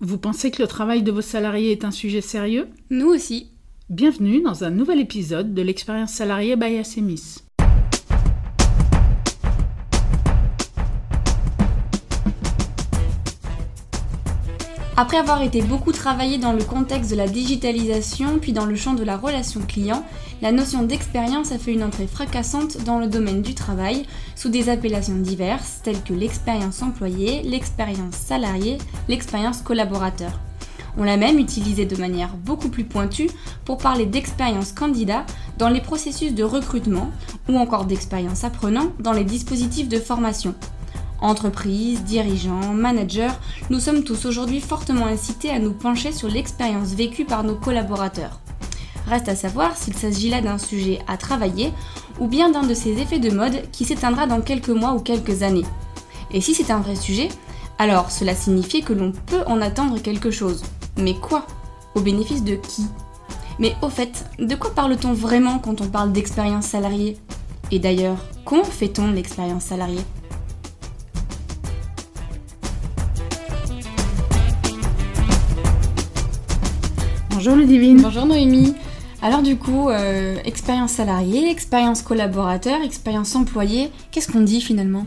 Vous pensez que le travail de vos salariés est un sujet sérieux? Nous aussi. Bienvenue dans un nouvel épisode de l'expérience salariée by Assemis. Après avoir été beaucoup travaillé dans le contexte de la digitalisation puis dans le champ de la relation client, la notion d'expérience a fait une entrée fracassante dans le domaine du travail sous des appellations diverses telles que l'expérience employée, l'expérience salariée, l'expérience collaborateur. On l'a même utilisée de manière beaucoup plus pointue pour parler d'expérience candidat dans les processus de recrutement ou encore d'expérience apprenant dans les dispositifs de formation. Entreprises, dirigeants, managers, nous sommes tous aujourd'hui fortement incités à nous pencher sur l'expérience vécue par nos collaborateurs. Reste à savoir s'il s'agit là d'un sujet à travailler ou bien d'un de ces effets de mode qui s'éteindra dans quelques mois ou quelques années. Et si c'est un vrai sujet, alors cela signifie que l'on peut en attendre quelque chose. Mais quoi? Au bénéfice de qui? Mais au fait, de quoi parle-t-on vraiment quand on parle d'expérience salariée? Et d'ailleurs, comment fait-on l'expérience salariée? Bonjour Ludivine. Bonjour Noémie. Alors du coup, euh, expérience salariée, expérience collaborateur, expérience employée, qu'est-ce qu'on dit finalement?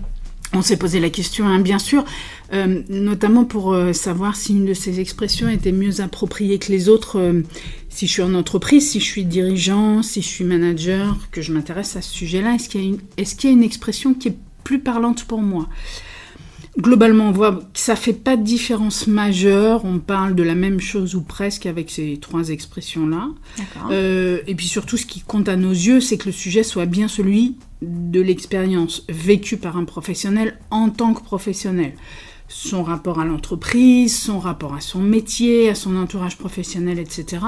On s'est posé la question, hein, bien sûr, euh, notamment pour euh, savoir si une de ces expressions était mieux appropriée que les autres, si je suis en entreprise, si je suis dirigeant, si je suis manager, que je m'intéresse à ce sujet-là. Est-ce qu'il y, a une expression qui est plus parlante pour moi? Globalement, on voit que ça fait pas de différence majeure. On parle de la même chose ou presque avec ces trois expressions-là. Euh, et puis surtout, ce qui compte à nos yeux, c'est que le sujet soit bien celui de l'expérience vécue par un professionnel en tant que professionnel. Son rapport à l'entreprise, son rapport à son métier, à son entourage professionnel, etc.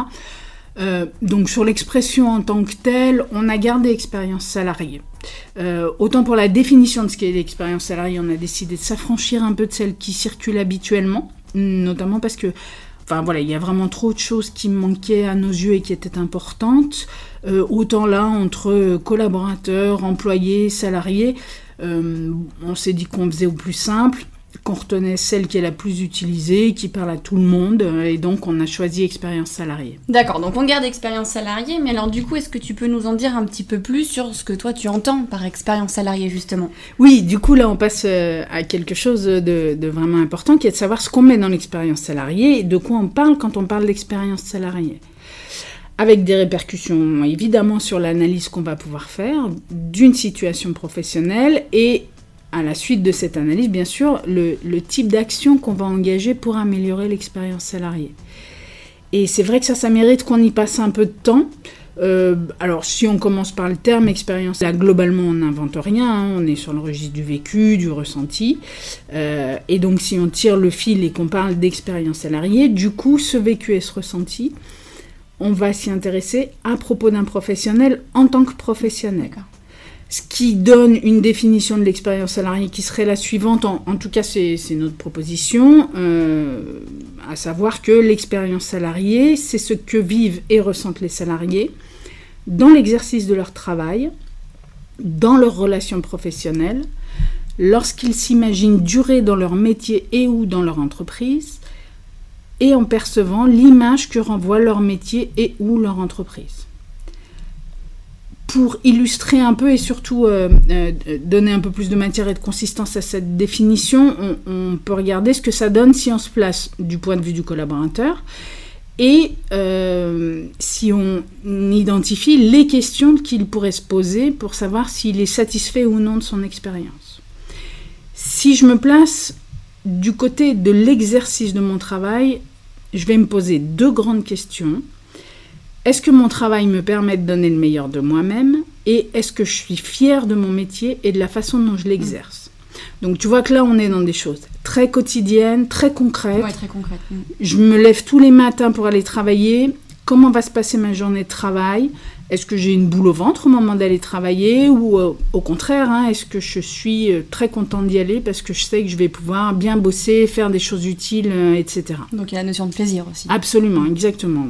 Euh, donc sur l'expression en tant que telle, on a gardé expérience salariée. Euh, autant pour la définition de ce qu'est l'expérience salariée, on a décidé de s'affranchir un peu de celle qui circule habituellement, notamment parce que Enfin voilà, il y a vraiment trop de choses qui manquaient à nos yeux et qui étaient importantes. Euh, autant là, entre collaborateurs, employés, salariés, on s'est dit qu'on faisait au plus simple qu'on retenait celle qui est la plus utilisée, qui parle à tout le monde, euh, et donc on a choisi expérience salariée. D'accord, donc on garde expérience salariée, mais alors du coup, est-ce que tu peux nous en dire un petit peu plus sur ce que toi tu entends par expérience salariée justement? Oui, du coup là on passe euh, à quelque chose de, vraiment important, qui est de savoir ce qu'on met dans l'expérience salariée et de quoi on parle quand on parle d'expérience salariée avec des répercussions évidemment sur l'analyse qu'on va pouvoir faire d'une situation professionnelle et à la suite de cette analyse, bien sûr, le, type d'action qu'on va engager pour améliorer l'expérience salariée. Et c'est vrai que ça, ça mérite qu'on y passe un peu de temps. Euh, alors, si on commence par le terme expérience, là, globalement, on n'invente rien. Hein. on est sur le registre du vécu, du ressenti. Euh, et donc, si on tire le fil et qu'on parle d'expérience salariée, du coup, ce vécu et ce ressenti, on va s'y intéresser à propos d'un professionnel en tant que professionnel ce qui donne une définition de l'expérience salariée qui serait la suivante, en, tout cas c'est notre proposition, euh, à savoir que l'expérience salariée, c'est ce que vivent et ressentent les salariés dans l'exercice de leur travail, dans leurs relations professionnelles, lorsqu'ils s'imaginent durer dans leur métier et ou dans leur entreprise, et en percevant l'image que renvoie leur métier et ou leur entreprise pour illustrer un peu et surtout euh, euh, donner un peu plus de matière et de consistance à cette définition, on, peut regarder ce que ça donne si on se place du point de vue du collaborateur et euh, si on identifie les questions qu'il pourrait se poser pour savoir s'il est satisfait ou non de son expérience. Si je me place du côté de l'exercice de mon travail, je vais me poser deux grandes questions. Est-ce que mon travail me permet de donner le meilleur de moi-même Et est-ce que je suis fière de mon métier et de la façon dont je l'exerce? Donc tu vois que là, on est dans des choses très quotidiennes, très concrètes. très concrètes. Je me lève tous les matins pour aller travailler. Comment va se passer ma journée de travail? Est-ce que j'ai une boule au ventre au moment d'aller travailler Ou euh, au contraire, hein, est-ce que je suis euh, très contente d'y aller parce que je sais que je vais pouvoir bien bosser, faire des choses utiles, euh, etc. Donc il y a la notion de plaisir aussi. Absolument, exactement.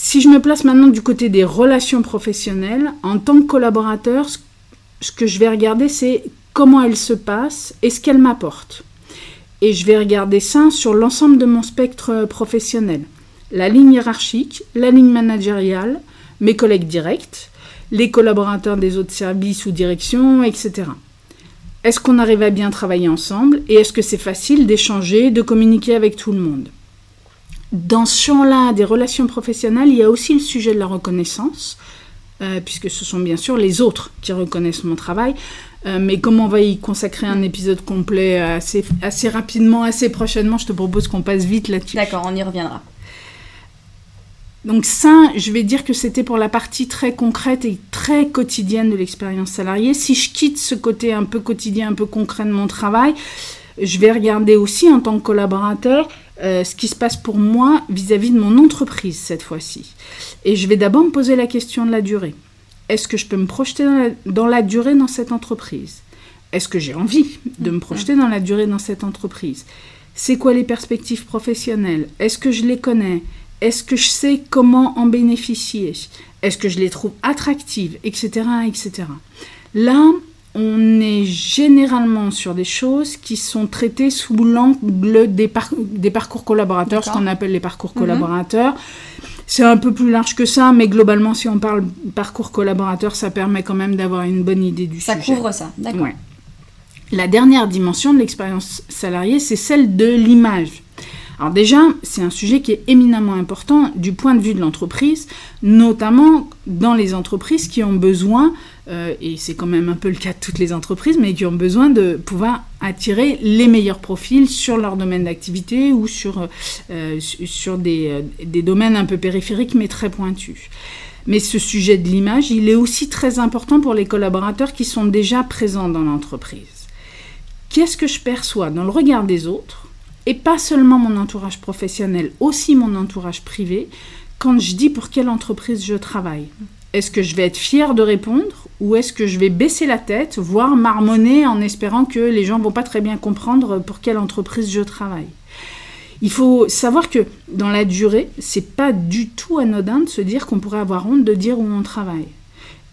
Si je me place maintenant du côté des relations professionnelles, en tant que collaborateur, ce que je vais regarder, c'est comment elles se passent et ce qu'elles m'apportent. et je vais regarder ça sur l'ensemble de mon spectre professionnel. La ligne hiérarchique, la ligne managériale, mes collègues directs, les collaborateurs des autres services ou directions, etc. Est-ce qu'on arrive à bien travailler ensemble et est-ce que c'est facile d'échanger, de communiquer avec tout le monde? Dans ce champ-là des relations professionnelles, il y a aussi le sujet de la reconnaissance, euh, puisque ce sont bien sûr les autres qui reconnaissent mon travail. Euh, mais comme on va y consacrer un épisode complet assez, assez rapidement, assez prochainement, je te propose qu'on passe vite là-dessus. D'accord, on y reviendra. Donc ça, je vais dire que c'était pour la partie très concrète et très quotidienne de l'expérience salariée. Si je quitte ce côté un peu quotidien, un peu concret de mon travail, je vais regarder aussi en tant que collaborateur euh, ce qui se passe pour moi vis-à-vis de mon entreprise cette fois-ci. Et je vais d'abord me poser la question de la durée. Est-ce que je peux me projeter dans la, dans la durée dans cette entreprise? Est-ce que j'ai envie de me projeter dans la durée dans cette entreprise? C'est quoi les perspectives professionnelles? Est-ce que je les connais? Est-ce que je sais comment en bénéficier? Est-ce que je les trouve attractives? Etc. etc. Là, on est généralement sur des choses qui sont traitées sous l'angle des, parcours collaborateurs, ce qu'on appelle les parcours mhm. collaborateurs. C'est un peu plus large que ça, mais globalement, si on parle parcours collaborateur, ça permet quand même d'avoir une bonne idée du sujet. Ça couvre ça, d'accord. La dernière dimension de l'expérience salariée, c'est celle de l'image. Alors déjà, c'est un sujet qui est éminemment important du point de vue de l'entreprise, notamment dans les entreprises qui ont besoin, euh, et c'est quand même un peu le cas de toutes les entreprises, mais qui ont besoin de pouvoir attirer les meilleurs profils sur leur domaine d'activité ou sur, euh, sur des, euh, des domaines un peu périphériques mais très pointus. Mais ce sujet de l'image, il est aussi très important pour les collaborateurs qui sont déjà présents dans l'entreprise. Qu'est-ce que je perçois dans le regard des autres et pas seulement mon entourage professionnel, aussi mon entourage privé, quand je dis pour quelle entreprise je travaille? Est-ce que je vais être fière de répondre ou est-ce que je vais baisser la tête, voire marmonner en espérant que les gens vont pas très bien comprendre pour quelle entreprise je travaille? Il faut savoir que dans la durée, c'est pas du tout anodin de se dire qu'on pourrait avoir honte de dire où on travaille.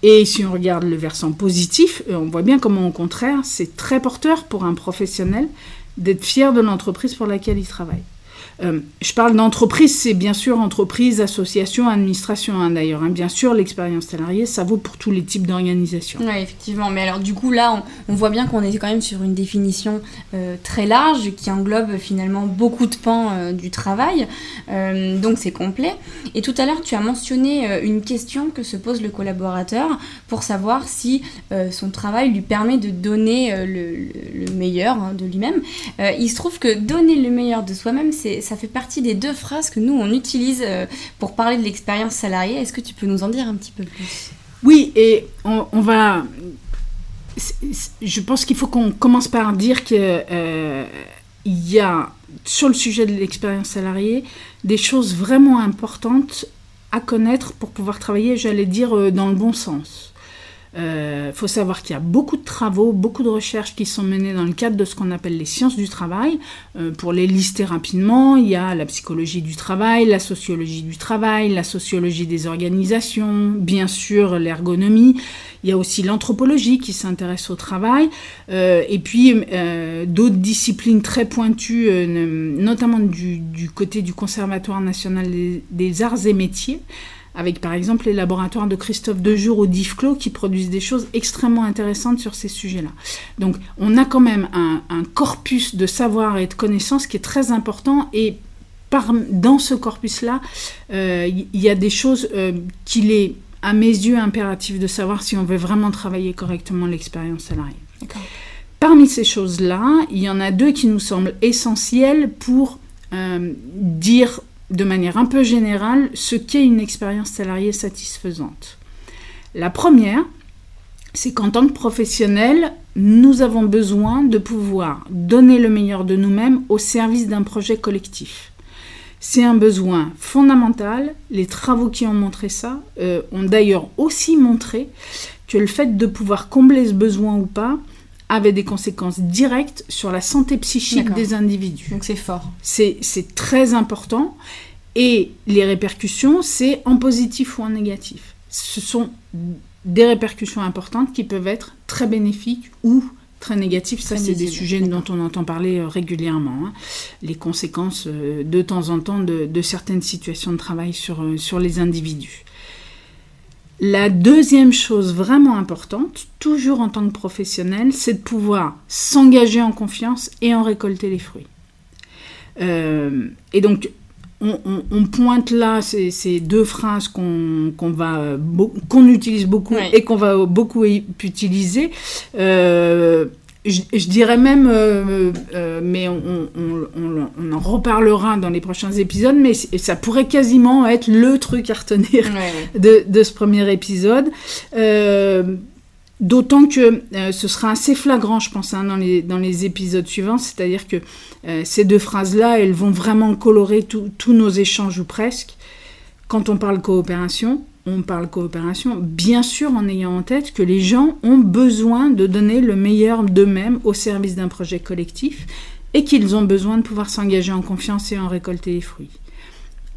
Et si on regarde le versant positif, euh, on voit bien comment au contraire, c'est très porteur pour un professionnel d'être fier de l'entreprise pour laquelle il travaille. Euh, je parle d'entreprise, c'est bien sûr entreprise, association, administration hein, d'ailleurs. Hein. Bien sûr, l'expérience salariée, ça vaut pour tous les types d'organisations. Oui, effectivement. Mais alors du coup, là, on, voit bien qu'on est quand même sur une définition euh, très large qui englobe finalement beaucoup de pans euh, du travail. donc c'est complet. Et tout à l'heure, tu as mentionné une question que se pose le collaborateur pour savoir si son travail lui permet de donner le, meilleur hein, de lui-même. il se trouve que donner le meilleur de soi-même, c'est ça fait partie des deux phrases que nous, on utilise euh, pour parler de l'expérience salariée. Est-ce que tu peux nous en dire un petit peu plus? Oui, et on, va... Je pense qu'il faut qu'on commence par dire qu'il euh, y a, sur le sujet de l'expérience salariée, des choses vraiment importantes à connaître pour pouvoir travailler, j'allais dire, euh, dans le bon sens. Il euh, faut savoir qu'il y a beaucoup de travaux, beaucoup de recherches qui sont menées dans le cadre de ce qu'on appelle les sciences du travail. Euh, pour les lister rapidement, il y a la psychologie du travail, la sociologie du travail, la sociologie des organisations, bien sûr l'ergonomie. Il y a aussi l'anthropologie qui s'intéresse au travail, euh, et puis d'autres disciplines très pointues, notamment du, côté du Conservatoire national des arts et métiers avec par exemple les laboratoires de Christophe Dejour ou d'Yves qui produisent des choses extrêmement intéressantes sur ces sujets-là. Donc on a quand même un, corpus de savoir et de connaissances qui est très important et par, dans ce corpus-là, euh, il y, a des choses euh, qu'il est à mes yeux impératif de savoir si on veut vraiment travailler correctement l'expérience salariée. Parmi ces choses-là, il y en a deux qui nous semblent essentielles pour euh, dire de manière un peu générale ce qu'est une expérience salariée satisfaisante. La première, c'est qu'en tant que professionnel, nous avons besoin de pouvoir donner le meilleur de nous-mêmes au service d'un projet collectif. C'est un besoin fondamental. Les travaux qui ont montré ça euh, ont d'ailleurs aussi montré que le fait de pouvoir combler ce besoin ou pas avait des conséquences directes sur la santé psychique des individus. Donc c'est fort. C'est très important. Et les répercussions, c'est en positif ou en négatif. Ce sont des répercussions importantes qui peuvent être très bénéfiques ou Très négatif, ça c'est des sujets dont on entend parler régulièrement. Hein. Les conséquences de temps en temps de, de certaines situations de travail sur, sur les individus. La deuxième chose vraiment importante, toujours en tant que professionnel, c'est de pouvoir s'engager en confiance et en récolter les fruits. Euh, et donc, on, pointe là ces, deux phrases qu'on va qu'on utilise beaucoup et qu'on va beaucoup utiliser. Euh, je, dirais même, euh, euh, mais on, en reparlera dans les prochains épisodes, mais ça pourrait quasiment être le truc à retenir De, ce premier épisode. Euh, d'autant que ce sera assez flagrant, je pense, hein, dans, les, dans les épisodes suivants, c'est-à-dire que ces deux phrases-là, elles vont vraiment colorer tous nos échanges ou presque. Quand on parle coopération, on parle coopération, bien sûr en ayant en tête que les gens ont besoin de donner le meilleur d'eux-mêmes au service d'un projet collectif et qu'ils ont besoin de pouvoir s'engager en confiance et en récolter les fruits.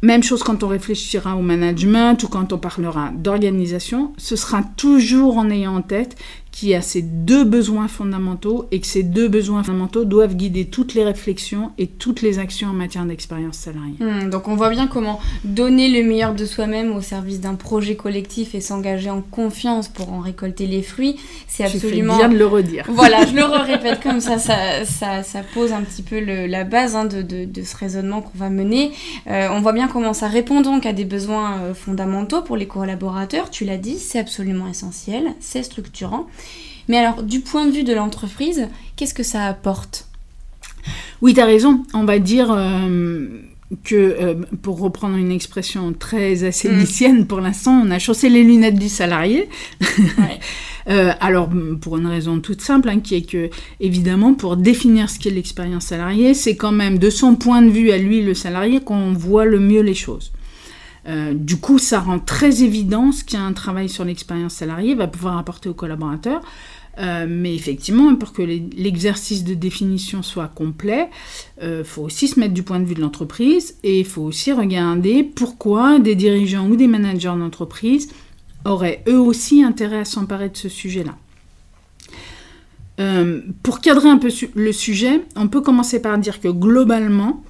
Même chose quand on réfléchira au management ou quand on parlera d'organisation, ce sera toujours en ayant en tête qui a ces deux besoins fondamentaux et que ces deux besoins fondamentaux doivent guider toutes les réflexions et toutes les actions en matière d'expérience salariée. Hmm, donc on voit bien comment donner le meilleur de soi-même au service d'un projet collectif et s'engager en confiance pour en récolter les fruits, c'est absolument... bien de le redire. Voilà, je le répète comme ça, ça, ça, pose un petit peu la base hein, de, de, ce raisonnement qu'on va mener. Euh, on voit bien comment ça répond donc à des besoins euh, fondamentaux pour les collaborateurs, tu l'as dit, c'est absolument essentiel, c'est structurant. Mais alors, du point de vue de l'entreprise, qu'est-ce que ça apporte? Oui, tu as raison. On va dire euh, que, euh, pour reprendre une expression très assénicienne, mm. pour l'instant, on a chaussé les lunettes du salarié. Euh, alors, pour une raison toute simple, hein, qui est que, évidemment, pour définir ce qu'est l'expérience salariée, c'est quand même de son point de vue à lui, le salarié, qu'on voit le mieux les choses. du coup, ça rend très évident ce qu'un travail sur l'expérience salariée va pouvoir apporter aux collaborateurs. Euh, mais effectivement, pour que l'exercice de définition soit complet, il euh, faut aussi se mettre du point de vue de l'entreprise et il faut aussi regarder pourquoi des dirigeants ou des managers d'entreprise auraient eux aussi intérêt à s'emparer de ce sujet-là. Euh, pour cadrer un peu le sujet, on peut commencer par dire que globalement,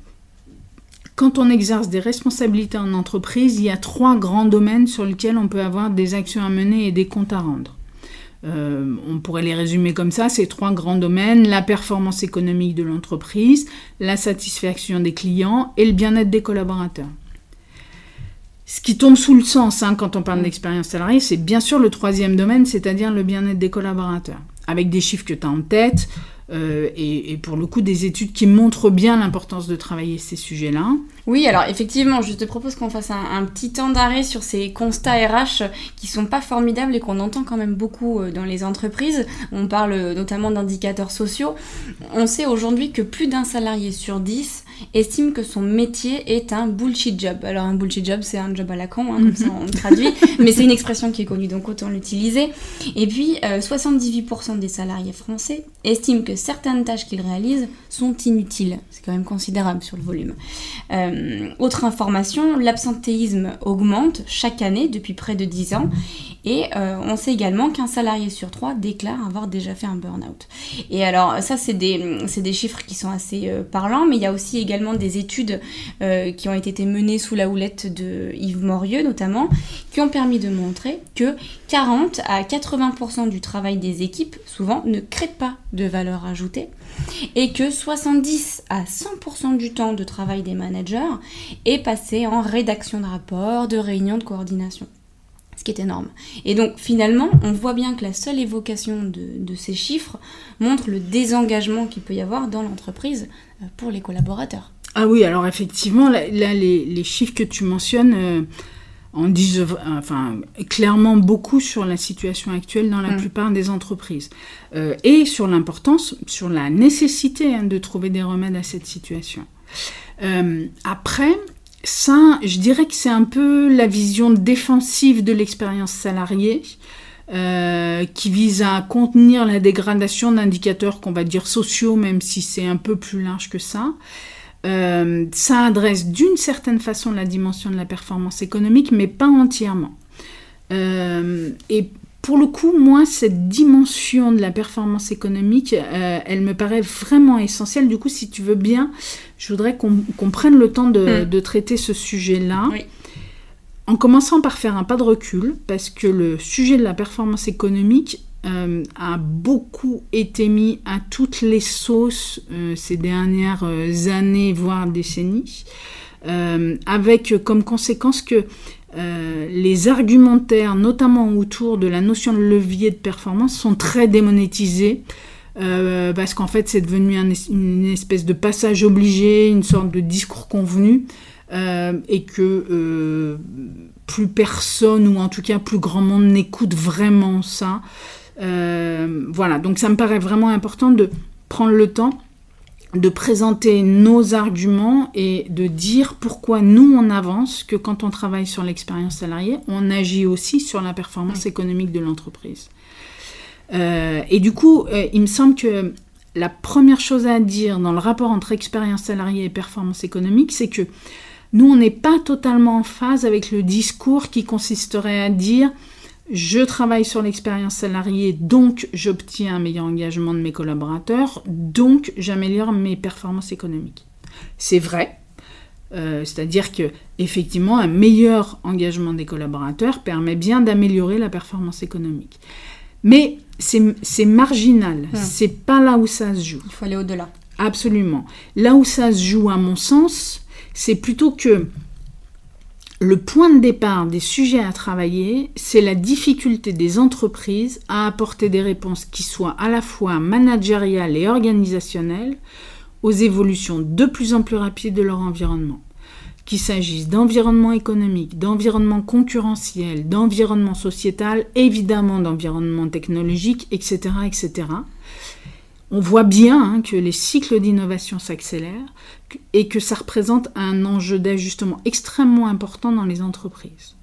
quand on exerce des responsabilités en entreprise, il y a trois grands domaines sur lesquels on peut avoir des actions à mener et des comptes à rendre. Euh, on pourrait les résumer comme ça, ces trois grands domaines, la performance économique de l'entreprise, la satisfaction des clients et le bien-être des collaborateurs. Ce qui tombe sous le sens hein, quand on parle d'expérience salariée, c'est bien sûr le troisième domaine, c'est-à-dire le bien-être des collaborateurs. Avec des chiffres que tu as en tête, euh, et, pour le coup des études qui montrent bien l'importance de travailler ces sujets-là. Oui, alors effectivement, je te propose qu'on fasse un, petit temps d'arrêt sur ces constats RH qui sont pas formidables et qu'on entend quand même beaucoup euh, dans les entreprises. On parle euh, notamment d'indicateurs sociaux. On sait aujourd'hui que plus d'un salarié sur dix estime que son métier est un bullshit job. Alors un bullshit job, c'est un job à la con, hein, comme ça on traduit, mais c'est une expression qui est connue, donc autant l'utiliser. Et puis, 78% des salariés français estiment que certaines tâches qu'ils réalisent sont inutiles. C'est quand même considérable sur le volume. Euh, autre information, l'absentéisme augmente chaque année depuis près de 10 ans et euh, on sait également qu'un salarié sur trois déclare avoir déjà fait un burn-out. Et alors ça c'est des, des, chiffres qui sont assez euh, parlants, mais il y a aussi également des études qui ont été menées sous la houlette de Yves Morieux notamment, qui ont permis de montrer que 40 à 80% du travail des équipes souvent ne crée pas de valeur ajoutée et que 70 à 100% du temps de travail des managers est passé en rédaction de rapports, de réunions de coordination. Ce qui est énorme. Et donc finalement, on voit bien que la seule évocation de, ces chiffres montre le désengagement qu'il peut y avoir dans l'entreprise euh, pour les collaborateurs. Ah oui, alors effectivement, là, les, chiffres que tu mentionnes... Euh, en disent enfin, clairement beaucoup sur la situation actuelle dans la mm. plupart des entreprises euh, et sur l'importance, sur la nécessité hein, de trouver des remèdes à cette situation. Euh, après, ça, je dirais que c'est un peu la vision défensive de l'expérience salariée. Euh, qui vise à contenir la dégradation d'indicateurs qu'on va dire sociaux, même si c'est un peu plus large que ça. Euh, ça adresse d'une certaine façon la dimension de la performance économique, mais pas entièrement. Euh, et pour le coup, moi, cette dimension de la performance économique, euh, elle me paraît vraiment essentielle. Du coup, si tu veux bien, je voudrais qu'on prenne le temps de, hmm. traiter ce sujet-là. En commençant par faire un pas de recul, parce que le sujet de la performance économique euh, a beaucoup été mis à toutes les sauces euh, ces dernières années, voire décennies, avec comme conséquence que euh, les argumentaires, notamment autour de la notion de levier de performance, sont très démonétisés. Euh, parce qu'en fait c'est devenu une espèce de passage obligé, une sorte de discours convenu, euh, et que plus personne, ou en tout cas plus grand monde, n'écoute vraiment ça. voilà, donc ça me paraît vraiment important de prendre le temps de présenter nos arguments et de dire pourquoi nous on avance, que quand on travaille sur l'expérience salariée, on agit aussi sur la performance économique de l'entreprise. Euh, et du coup, euh, il me semble que la première chose à dire dans le rapport entre expérience salariée et performance économique, c'est que nous, on n'est pas totalement en phase avec le discours qui consisterait à dire je travaille sur l'expérience salariée, donc j'obtiens un meilleur engagement de mes collaborateurs, donc j'améliore mes performances économiques. C'est vrai, euh, c'est-à-dire que effectivement un meilleur engagement des collaborateurs permet bien d'améliorer la performance économique. Mais c'est marginal, hmm. c'est pas là où ça se joue. Il faut aller au-delà. Absolument. Là où ça se joue, à mon sens, c'est plutôt que le point de départ des sujets à travailler, c'est la difficulté des entreprises à apporter des réponses qui soient à la fois managériales et organisationnelles aux évolutions de plus en plus rapides de leur environnement. Qu'il s'agisse d'environnement économique, d'environnement concurrentiel, d'environnement sociétal, évidemment d'environnement technologique, etc., etc on voit bien hein, que les cycles d'innovation s'accélèrent et que ça représente un enjeu d'ajustement extrêmement important dans les entreprises.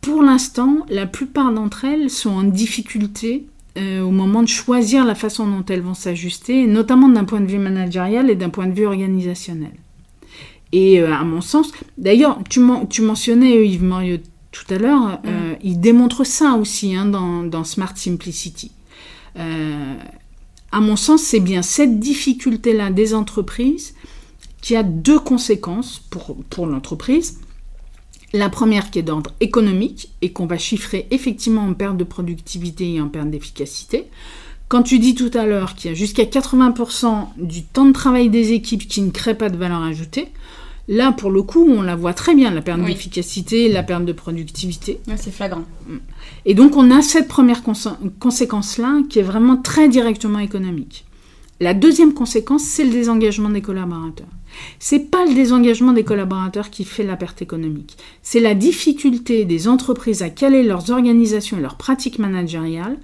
Pour l'instant, la plupart d'entre elles sont en difficulté euh, au moment de choisir la façon dont elles vont s'ajuster, notamment d'un point de vue managérial et d'un point de vue organisationnel. Et euh, à mon sens, d'ailleurs, tu, mentionnais Yves Moriot tout à l'heure, euh, mm. il démontre ça aussi hein, dans, Smart Simplicity. À mon sens, c'est bien cette difficulté-là des entreprises qui a deux conséquences pour, pour l'entreprise. La première qui est d'ordre économique et qu'on va chiffrer effectivement en perte de productivité et en perte d'efficacité. Quand tu dis tout à l'heure qu'il y a jusqu'à 80% du temps de travail des équipes qui ne crée pas de valeur ajoutée, Là, pour le coup, on la voit très bien, la perte d'efficacité, la perte de productivité. c'est flagrant. Et donc, on a cette première conséquence-là qui est vraiment très directement économique. La deuxième conséquence, c'est le désengagement des collaborateurs. C'est pas le désengagement des collaborateurs qui fait la perte économique. C'est la difficulté des entreprises à caler leurs organisations et leurs pratiques managériales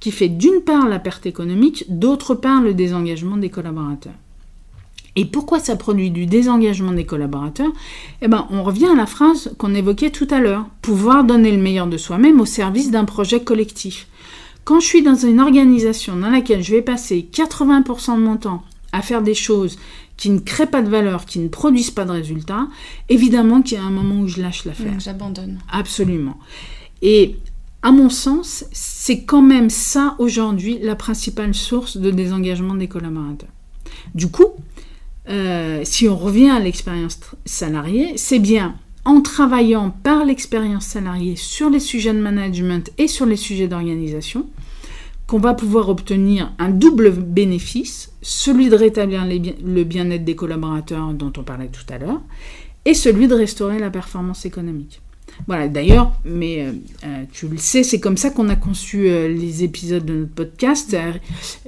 qui fait d'une part la perte économique, d'autre part le désengagement des collaborateurs. Et pourquoi ça produit du désengagement des collaborateurs? Eh ben, on revient à la phrase qu'on évoquait tout à l'heure pouvoir donner le meilleur de soi-même au service d'un projet collectif. Quand je suis dans une organisation dans laquelle je vais passer 80% de mon temps à faire des choses qui ne créent pas de valeur, qui ne produisent pas de résultats, évidemment qu'il y a un moment où je lâche l'affaire. Mmh, j'abandonne. Absolument. Et à mon sens, c'est quand même ça aujourd'hui la principale source de désengagement des collaborateurs. Du coup, euh, si on revient à l'expérience salariée, c'est bien en travaillant par l'expérience salariée sur les sujets de management et sur les sujets d'organisation qu'on va pouvoir obtenir un double bénéfice, celui de rétablir le bien-être des collaborateurs dont on parlait tout à l'heure, et celui de restaurer la performance économique. Voilà, d'ailleurs, mais euh, euh, tu le sais, c'est comme ça qu'on a conçu les épisodes de notre podcast.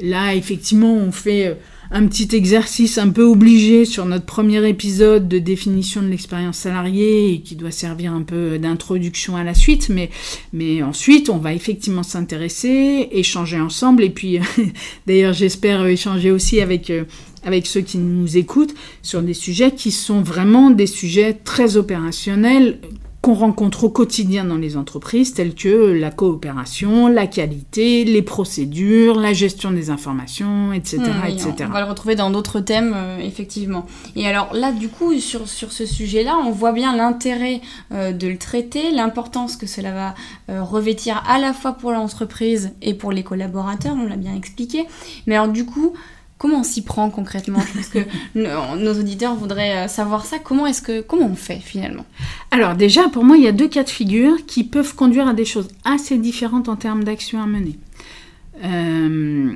là, effectivement, on fait un petit exercice un peu obligé sur notre premier épisode de définition de l'expérience salariée et qui doit servir un peu d'introduction à la suite. Mais, ensuite, on va effectivement s'intéresser, échanger ensemble. Et puis, d'ailleurs, j'espère échanger aussi euh, avec ceux qui nous écoutent sur des sujets qui sont vraiment des sujets très opérationnels qu'on rencontre au quotidien dans les entreprises, telles que la coopération, la qualité, les procédures, la gestion des informations, etc. On va le retrouver dans d'autres thèmes, euh, effectivement. Et alors là, du coup, sur, sur ce sujet-là, on voit bien l'intérêt euh, de le traiter, l'importance que cela va euh, revêtir à la fois pour l'entreprise et pour les collaborateurs, on l'a bien expliqué. Mais alors du coup, comment on s'y prend concrètement? Parce que nos, nos auditeurs voudraient euh, savoir ça. Comment est-ce que comment on fait finalement? Alors déjà, pour moi, il y a deux cas de figure qui peuvent conduire à des choses assez différentes en termes d'action à mener. Euh,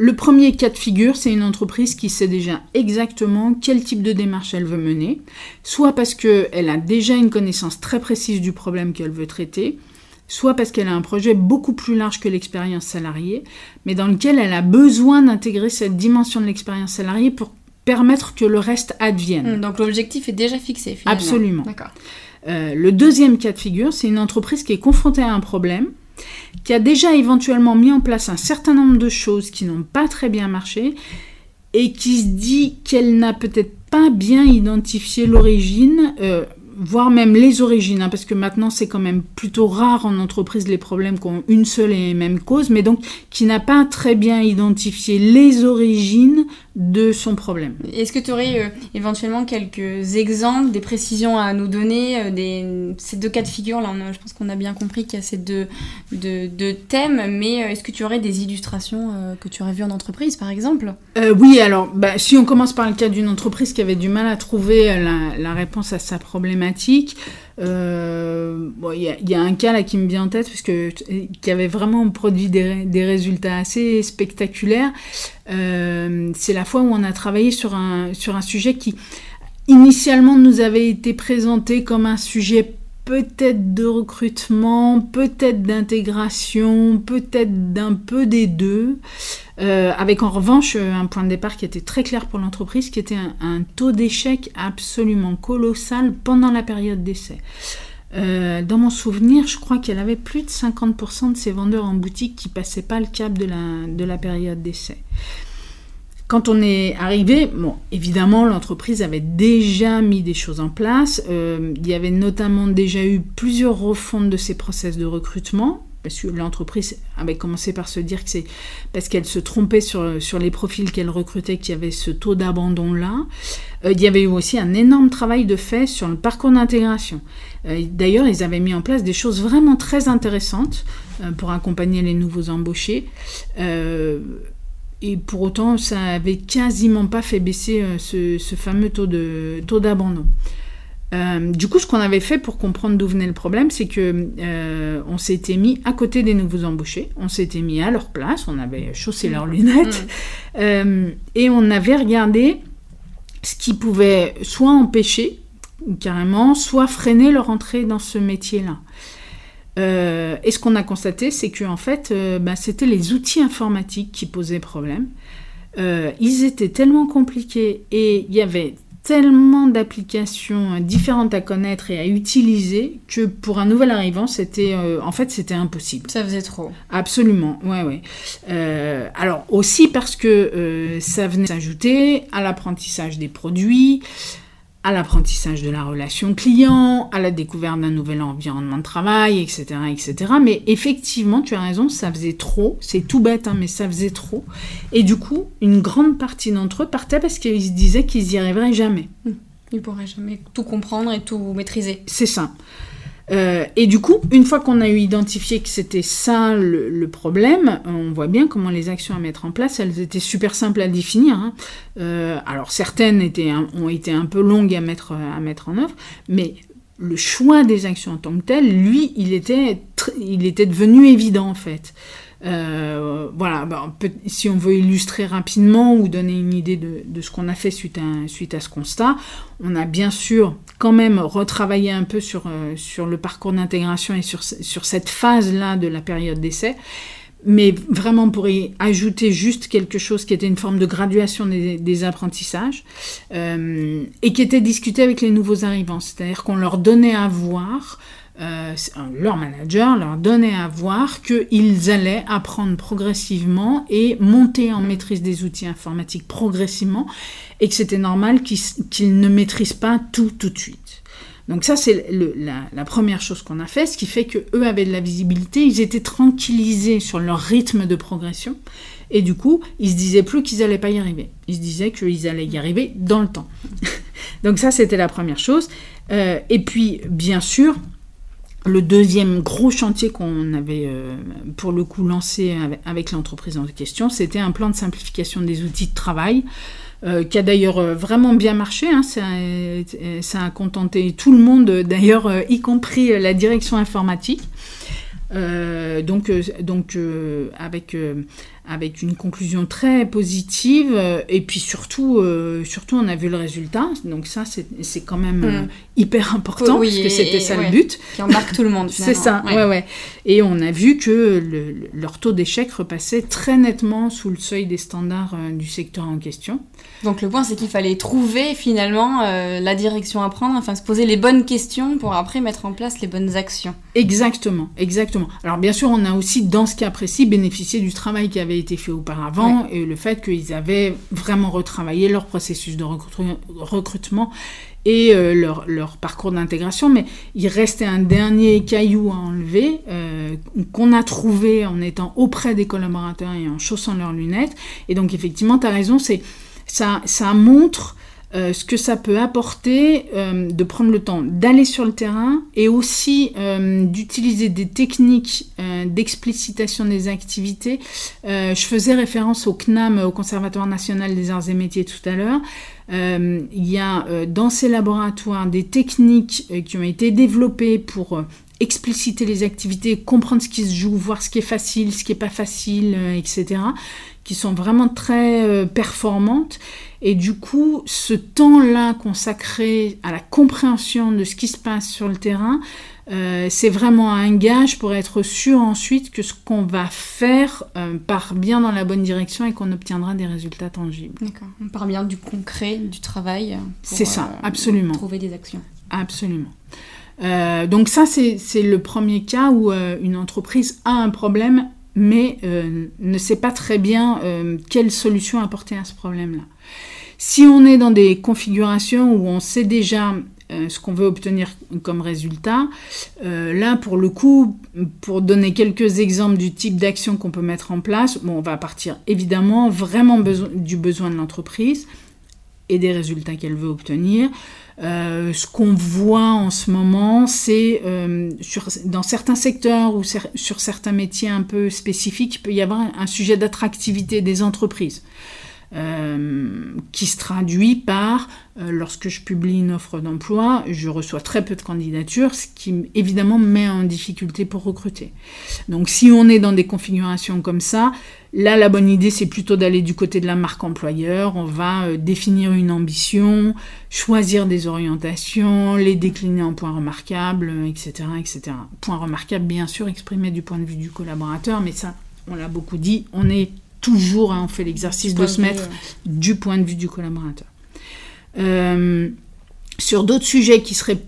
le premier cas de figure, c'est une entreprise qui sait déjà exactement quel type de démarche elle veut mener, soit parce qu'elle a déjà une connaissance très précise du problème qu'elle veut traiter, soit parce qu'elle a un projet beaucoup plus large que l'expérience salariée, mais dans lequel elle a besoin d'intégrer cette dimension de l'expérience salariée pour permettre que le reste advienne. Hmm, Donc l'objectif est déjà fixé finalement. Absolument. D'accord. Euh, le deuxième cas de figure, c'est une entreprise qui est confrontée à un problème, qui a déjà éventuellement mis en place un certain nombre de choses qui n'ont pas très bien marché, et qui se dit qu'elle n'a peut-être pas bien identifié l'origine, euh, voire même les origines, hein, parce que maintenant c'est quand même plutôt rare en entreprise les problèmes qui ont une seule et même cause, mais donc qui n'a pas très bien identifié les origines de son problème. Est-ce que tu aurais euh, éventuellement quelques exemples, des précisions à nous donner euh, des, Ces deux cas de figure, là, on a- je pense qu'on a bien compris qu'il y a ces deux, deux, deux thèmes, mais euh, est-ce que tu aurais des illustrations que tu aurais vues en entreprise, par exemple? Oui, alors, bah, si on commence par le cas d'une entreprise qui avait du mal à trouver la, la réponse à sa problématique, euh, il y, a- un cas là qui me vient en tête, parce que, qui avait vraiment produit des résultats assez spectaculaires. Euh, C'est la fois où on a travaillé sur un, sur un sujet qui, initialement, nous avait été présenté comme un sujet peut-être de recrutement, peut-être d'intégration, peut-être d'un peu des deux. Euh, avec en revanche euh, un point de départ qui était très clair pour l'entreprise, qui était un, taux d'échec absolument colossal pendant la période d'essai. Euh, dans mon souvenir, je crois qu'elle avait plus de 50% de ses vendeurs en boutique qui passaient pas le cap de la période d'essai. Quand on est arrivé, bon, évidemment, l'entreprise avait déjà mis des choses en place. Euh, il y avait notamment déjà eu plusieurs refontes de ses process de recrutement, parce que l'entreprise avait commencé par se dire que c'est parce qu'elle se trompait sur, sur les profils qu'elle recrutait qu'il y avait ce taux d'abandon-là. Euh, il y avait eu aussi un énorme travail de fait sur le parcours d'intégration. Euh, D'ailleurs, ils avaient mis en place des choses vraiment très intéressantes pour accompagner les nouveaux embauchés. Et pour autant, ça avait quasiment pas fait baisser euh, ce, ce fameux taux de taux d'abandon. Euh, du coup, ce qu'on avait fait pour comprendre d'où venait le problème, c'est que euh, on s'était mis à côté des nouveaux embauchés, on s'était mis à leur place, on avait chaussé leurs lunettes, euh, et on avait regardé ce qui pouvait soit empêcher carrément, soit freiner leur entrée dans ce métier-là. Euh, et ce qu'on a constaté, c'est que en fait, euh, bah, c'était les outils informatiques qui posaient problème. Euh, ils étaient tellement compliqués et il y avait tellement d'applications différentes à connaître et à utiliser que pour un nouvel arrivant, c'était euh, en fait c'était impossible. Ça faisait trop. Absolument, ouais, ouais. Euh, alors aussi parce que euh, ça venait s'ajouter à l'apprentissage des produits, à l'apprentissage de la relation client, à la découverte d'un nouvel environnement de travail, etc., etc. Mais effectivement, tu as raison, ça faisait trop. C'est tout bête, hein, mais ça faisait trop. Et du coup, une grande partie d'entre eux partaient parce qu'ils se disaient qu'ils n'y arriveraient jamais. Ils pourraient jamais tout comprendre et tout maîtriser. C'est ça. Euh, et du coup, une fois qu'on a eu identifié que c'était ça le, problème, on voit bien comment les actions à mettre en place, elles étaient super simples à définir. hein. Euh, alors certaines ont été un peu longues à mettre, en œuvre, mais le choix des actions en tant que tel, lui, il était devenu évident en fait. Euh, voilà, bah, si on veut illustrer rapidement ou donner une idée de, ce qu'on a fait suite à, ce constat, on a bien sûr quand même retravaillé un peu sur, euh, le parcours d'intégration et sur, ce- sur cette phase-là de la période d'essai. Mais vraiment pour y ajouter juste quelque chose qui était une forme de graduation des, des apprentissages euh, et qui était discuté avec les nouveaux arrivants. C'est-à-dire qu'on leur donnait à voir, euh, leur manager leur donnait à voir qu'ils allaient apprendre progressivement et monter en maîtrise des outils informatiques progressivement et que c'était normal qu'ils ne maîtrisent pas tout tout de suite. Donc ça, c'est la, première chose qu'on a fait, ce qui fait que eux avaient de la visibilité, ils étaient tranquillisés sur leur rythme de progression, et du coup, ils se disaient plus qu'ils n'allaient pas y arriver. Ils se disaient qu'ils allaient y arriver dans le temps. Donc ça, c'était la première chose. Euh, et puis, bien sûr, le deuxième gros chantier qu'on avait euh, pour le coup lancé avec, l'entreprise en question, c'était un plan de simplification des outils de travail. Euh, qui a d'ailleurs vraiment bien marché. Hein. ça, a contenté tout le monde, d'ailleurs, y compris la direction informatique. donc, donc avec avec une conclusion très positive euh, et puis surtout euh, surtout on a vu le résultat. Donc ça c'est quand même euh, mm. hyper important parce que c'était ça le but. qui embarque tout le monde c'est ça ouais. ouais et on a vu que leur taux d'échec repassait très nettement sous le seuil des standards du secteur en question. Donc le point c'est qu'il fallait trouver finalement la direction à prendre enfin se poser les bonnes questions pour après mettre en place les bonnes actions. Exactement exactement. Alors bien sûr on a aussi dans ce cas précis bénéficié du travail qui avait été fait auparavant et le fait qu'ils avaient vraiment retravaillé leur processus de recrutement et euh, leur, leur, parcours d'intégration, mais il restait un dernier caillou à enlever euh, qu'on a trouvé en étant auprès des collaborateurs et en chaussant leurs lunettes. Et donc effectivement, tu as raison, c'est ça, ça montre euh, ce que ça peut apporter euh, de prendre le temps d'aller sur le terrain et aussi euh, d'utiliser des techniques d'explicitation des activités. je faisais référence au CNAM, au Conservatoire national des arts et métiers tout à l'heure. il y a dans ces laboratoires des techniques qui ont été développées pour expliciter les activités, comprendre ce qui se joue, voir ce qui est facile, ce qui n'est pas facile, etc qui sont vraiment très euh, performantes. Et du coup, ce temps-là consacré à la compréhension de ce qui se passe sur le terrain, euh, c'est vraiment un gage pour être sûr ensuite que ce qu'on va faire euh, part bien dans la bonne direction et qu'on obtiendra des résultats tangibles. D'accord. On part bien du concret, du travail. C'est ça, absolument. Trouver des actions. Absolument. donc ça, c'est le premier cas où une entreprise a un problème mais euh, ne sait pas très bien euh, quelle solution apporter à ce problème-là. Si on est dans des configurations où on sait déjà euh, ce qu'on veut obtenir comme résultat, là pour le coup, pour donner quelques exemples du type d'action qu'on peut mettre en place, on va partir évidemment vraiment du besoin de l'entreprise et des résultats qu'elle veut obtenir. Euh, ce qu'on voit en ce moment, c'est euh, dans certains secteurs ou sur certains métiers un peu spécifiques, il peut y avoir un sujet d'attractivité des entreprises. Euh, qui se traduit par, euh, lorsque je publie une offre d'emploi, je reçois très peu de candidatures, ce qui évidemment met en difficulté pour recruter. Donc si on est dans des configurations comme ça, là la bonne idée c'est plutôt d'aller du côté de la marque employeur, on va euh, définir une ambition, choisir des orientations, les décliner en points remarquables, etc., etc. Points remarquables bien sûr exprimés du point de vue du collaborateur, mais ça on l'a beaucoup dit, on est toujours, hein, on fait l'exercice de se mettre du point de vue du collaborateur. Euh, sur d'autres sujets qui seraient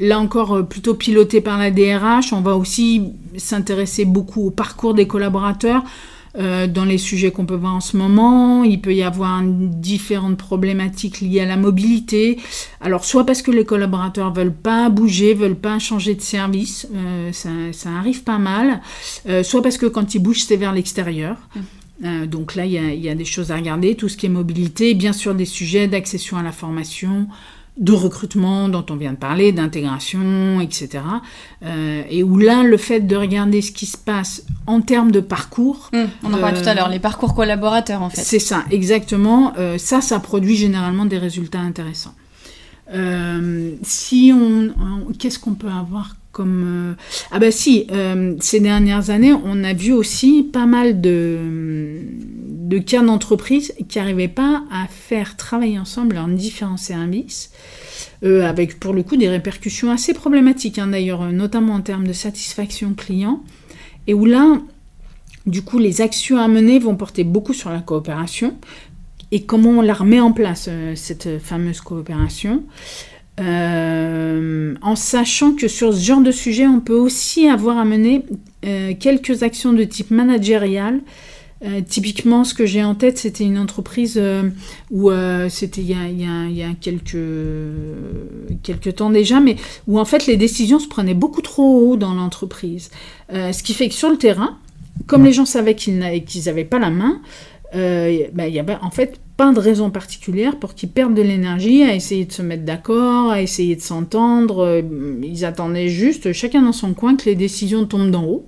là encore euh, plutôt pilotés par la DRH, on va aussi s'intéresser beaucoup au parcours des collaborateurs. Euh, dans les sujets qu'on peut voir en ce moment, il peut y avoir différentes problématiques liées à la mobilité. Alors, soit parce que les collaborateurs veulent pas bouger, veulent pas changer de service, ça, ça, arrive pas mal. soit parce que quand ils bougent, c'est vers l'extérieur. Mmh. Euh, donc là, il y, a, des choses à regarder, tout ce qui est mobilité, bien sûr des sujets d'accession à la formation, de recrutement dont on vient de parler, d'intégration, etc. Euh, et où là, le fait de regarder ce qui se passe en termes de parcours... Hum, on en parlait tout à l'heure, les parcours collaborateurs en fait. C'est ça, exactement. Euh, ça, ça produit généralement des résultats intéressants. si on qu'est-ce qu'on peut avoir euh, ah bah si euh, ces dernières années on a vu aussi pas mal de, de cas d'entreprises qui n'arrivaient pas à faire travailler ensemble leurs différents services euh, avec pour le coup des répercussions assez problématiques hein, d'ailleurs notamment en termes de satisfaction client et où là du coup les actions à mener vont porter beaucoup sur la coopération et comment on la remet en place cette fameuse coopération euh, en sachant que sur ce genre de sujet, on peut aussi avoir à mener euh, quelques actions de type managérial Euh, typiquement, ce que j'ai en tête, c'était une entreprise où c'était il y a, il y a, quelques, quelques temps déjà, mais où en fait les décisions se prenaient beaucoup trop haut dans l'entreprise. ce qui fait que sur le terrain, comme les gens savaient qu'ils n'avaient pas la main, bah, il y avait en fait pas de raison particulière pour qu'ils perdent de l'énergie à essayer de se mettre d'accord, à essayer de s'entendre. Ils attendaient juste, chacun dans son coin, que les décisions tombent d'en haut.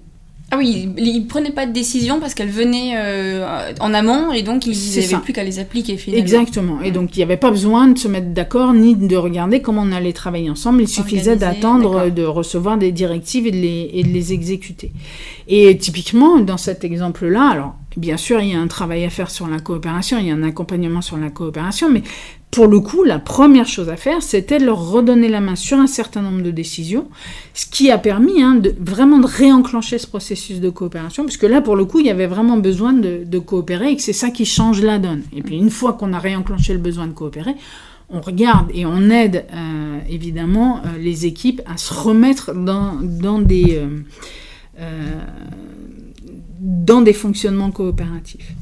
Ah oui, ils prenaient pas de décision parce qu'elles venaient euh, en amont et donc ils n'avaient plus qu'à les appliquer finalement. Exactement. Et donc il n'y avait pas besoin de se mettre d'accord ni de regarder comment on allait travailler ensemble. Il suffisait d'attendre de recevoir des directives et de, les, et de les exécuter. Et typiquement, dans cet exemple-là, alors bien sûr, il y a un travail à faire sur la coopération, il y a un accompagnement sur la coopération, mais pour le coup, la première chose à faire, c'était de leur redonner la main sur un certain nombre de décisions, ce qui a permis hein, de, vraiment de réenclencher ce processus de coopération, puisque là, pour le coup, il y avait vraiment besoin de, coopérer et que c'est ça qui change la donne. Et puis, une fois qu'on a réenclenché le besoin de coopérer, on regarde et on aide euh, évidemment euh, les équipes à se remettre dans, dans des, euh, dans des fonctionnements coopératifs.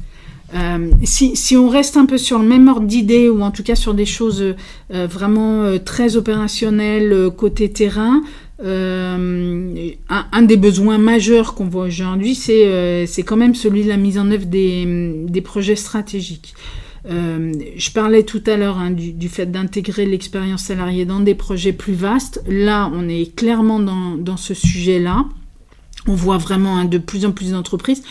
Euh, si, on reste un peu sur le même ordre d'idée, ou en tout cas sur des choses euh, vraiment euh, très opérationnelles côté terrain, un, des besoins majeurs qu'on voit aujourd'hui, c'est quand même celui de la mise en œuvre des, projets stratégiques. je parlais tout à l'heure hein, du, fait d'intégrer l'expérience salariée dans des projets plus vastes. Là, on est clairement dans, ce sujet-là. On voit vraiment hein, de plus en plus d'entreprises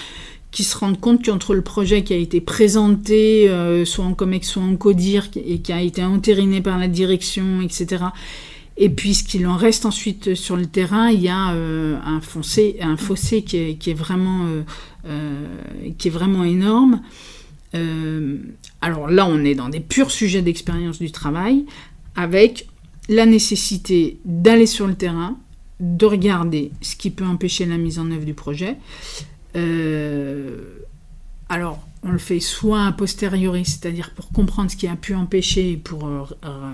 qui se rendent compte qu'entre le projet qui a été présenté, euh, soit en COMEX, soit en CODIR, et qui a été entériné par la direction, etc., et puis ce qu'il en reste ensuite sur le terrain, il y a euh, un, fossé, qui est, euh, qui est vraiment énorme. alors là, on est dans des purs sujets d'expérience du travail, avec la nécessité d'aller sur le terrain, de regarder ce qui peut empêcher la mise en œuvre du projet, euh, alors, on le fait soit a posteriori, c'est-à-dire pour comprendre ce qui a pu empêcher, pour euh, euh,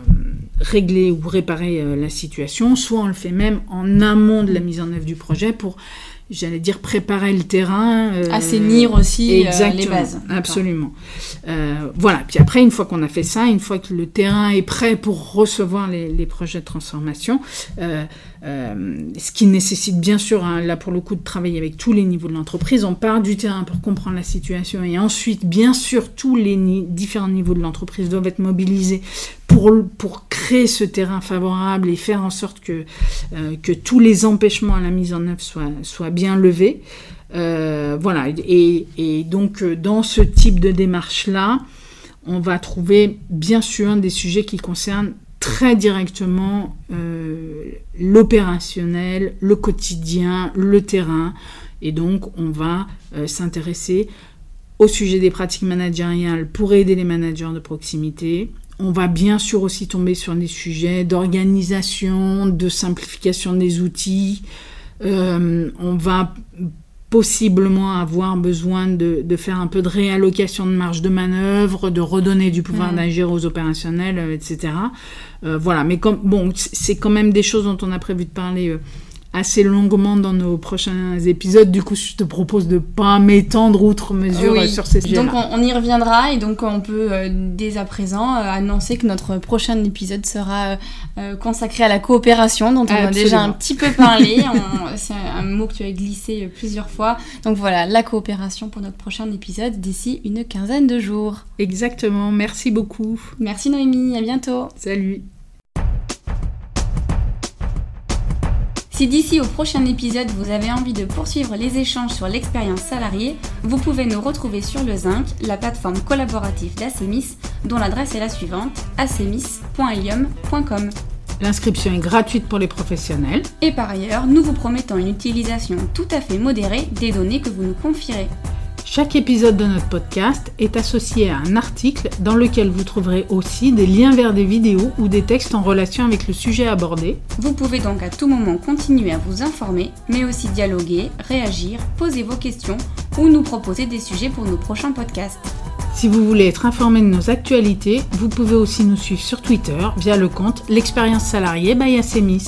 régler ou réparer la situation, soit on le fait même en amont de la mise en œuvre du projet pour j'allais dire préparer le terrain. Euh, Assainir aussi euh, les bases. Absolument. Euh, voilà, puis après, une fois qu'on a fait ça, une fois que le terrain est prêt pour recevoir les, les projets de transformation, euh, ce qui nécessite bien sûr, hein, là pour le coup, de travailler avec tous les niveaux de l'entreprise, on part du terrain pour comprendre la situation et ensuite, bien sûr, tous les différents niveaux de l'entreprise doivent être mobilisés pour, créer ce terrain favorable et faire en sorte que, euh, tous les empêchements à la mise en œuvre soient, bien levés. Euh, voilà, et, et, donc euh, dans ce type de démarche-là, on va trouver bien sûr des sujets qui concernent très directement l'opérationnel, le quotidien, le terrain. Et donc, on va s'intéresser au sujet des pratiques managériales pour aider les managers de proximité, on va bien sûr aussi tomber sur des sujets d'organisation, de simplification des outils. Euh, on va possiblement avoir besoin de, faire un peu de réallocation de marge de manœuvre, de redonner du pouvoir mm. d'agir aux opérationnels, euh, etc. Euh, voilà, mais comme bon, c'est quand même des choses dont on a prévu de parler assez longuement dans nos prochains épisodes. Du coup, je te propose de pas m'étendre outre mesure sur ces sujets. Donc, on, y reviendra et donc on peut euh, dès à présent euh, annoncer que notre prochain épisode sera euh, consacré à la coopération, dont on a déjà un petit peu parlé. C'est un mot que tu as glissé plusieurs fois. Donc voilà, la coopération pour notre prochain épisode d'ici une quinzaine de jours. Exactement. Merci beaucoup. Merci Noémie. À bientôt. Salut. Si d'ici au prochain épisode vous avez envie de poursuivre les échanges sur l'expérience salariée, vous pouvez nous retrouver sur le Zinc, la plateforme collaborative d'Acemis, dont l'adresse est la suivante acemis.ilium.com. L'inscription est gratuite pour les professionnels. Et par ailleurs, nous vous promettons une utilisation tout à fait modérée des données que vous nous confierez. Chaque épisode de notre podcast est associé à un article dans lequel vous trouverez aussi des liens vers des vidéos ou des textes en relation avec le sujet abordé. Vous pouvez donc à tout moment continuer à vous informer, mais aussi dialoguer, réagir, poser vos questions ou nous proposer des sujets pour nos prochains podcasts. Si vous voulez être informé de nos actualités, vous pouvez aussi nous suivre sur Twitter via le compte L'expérience salariée by Asemis.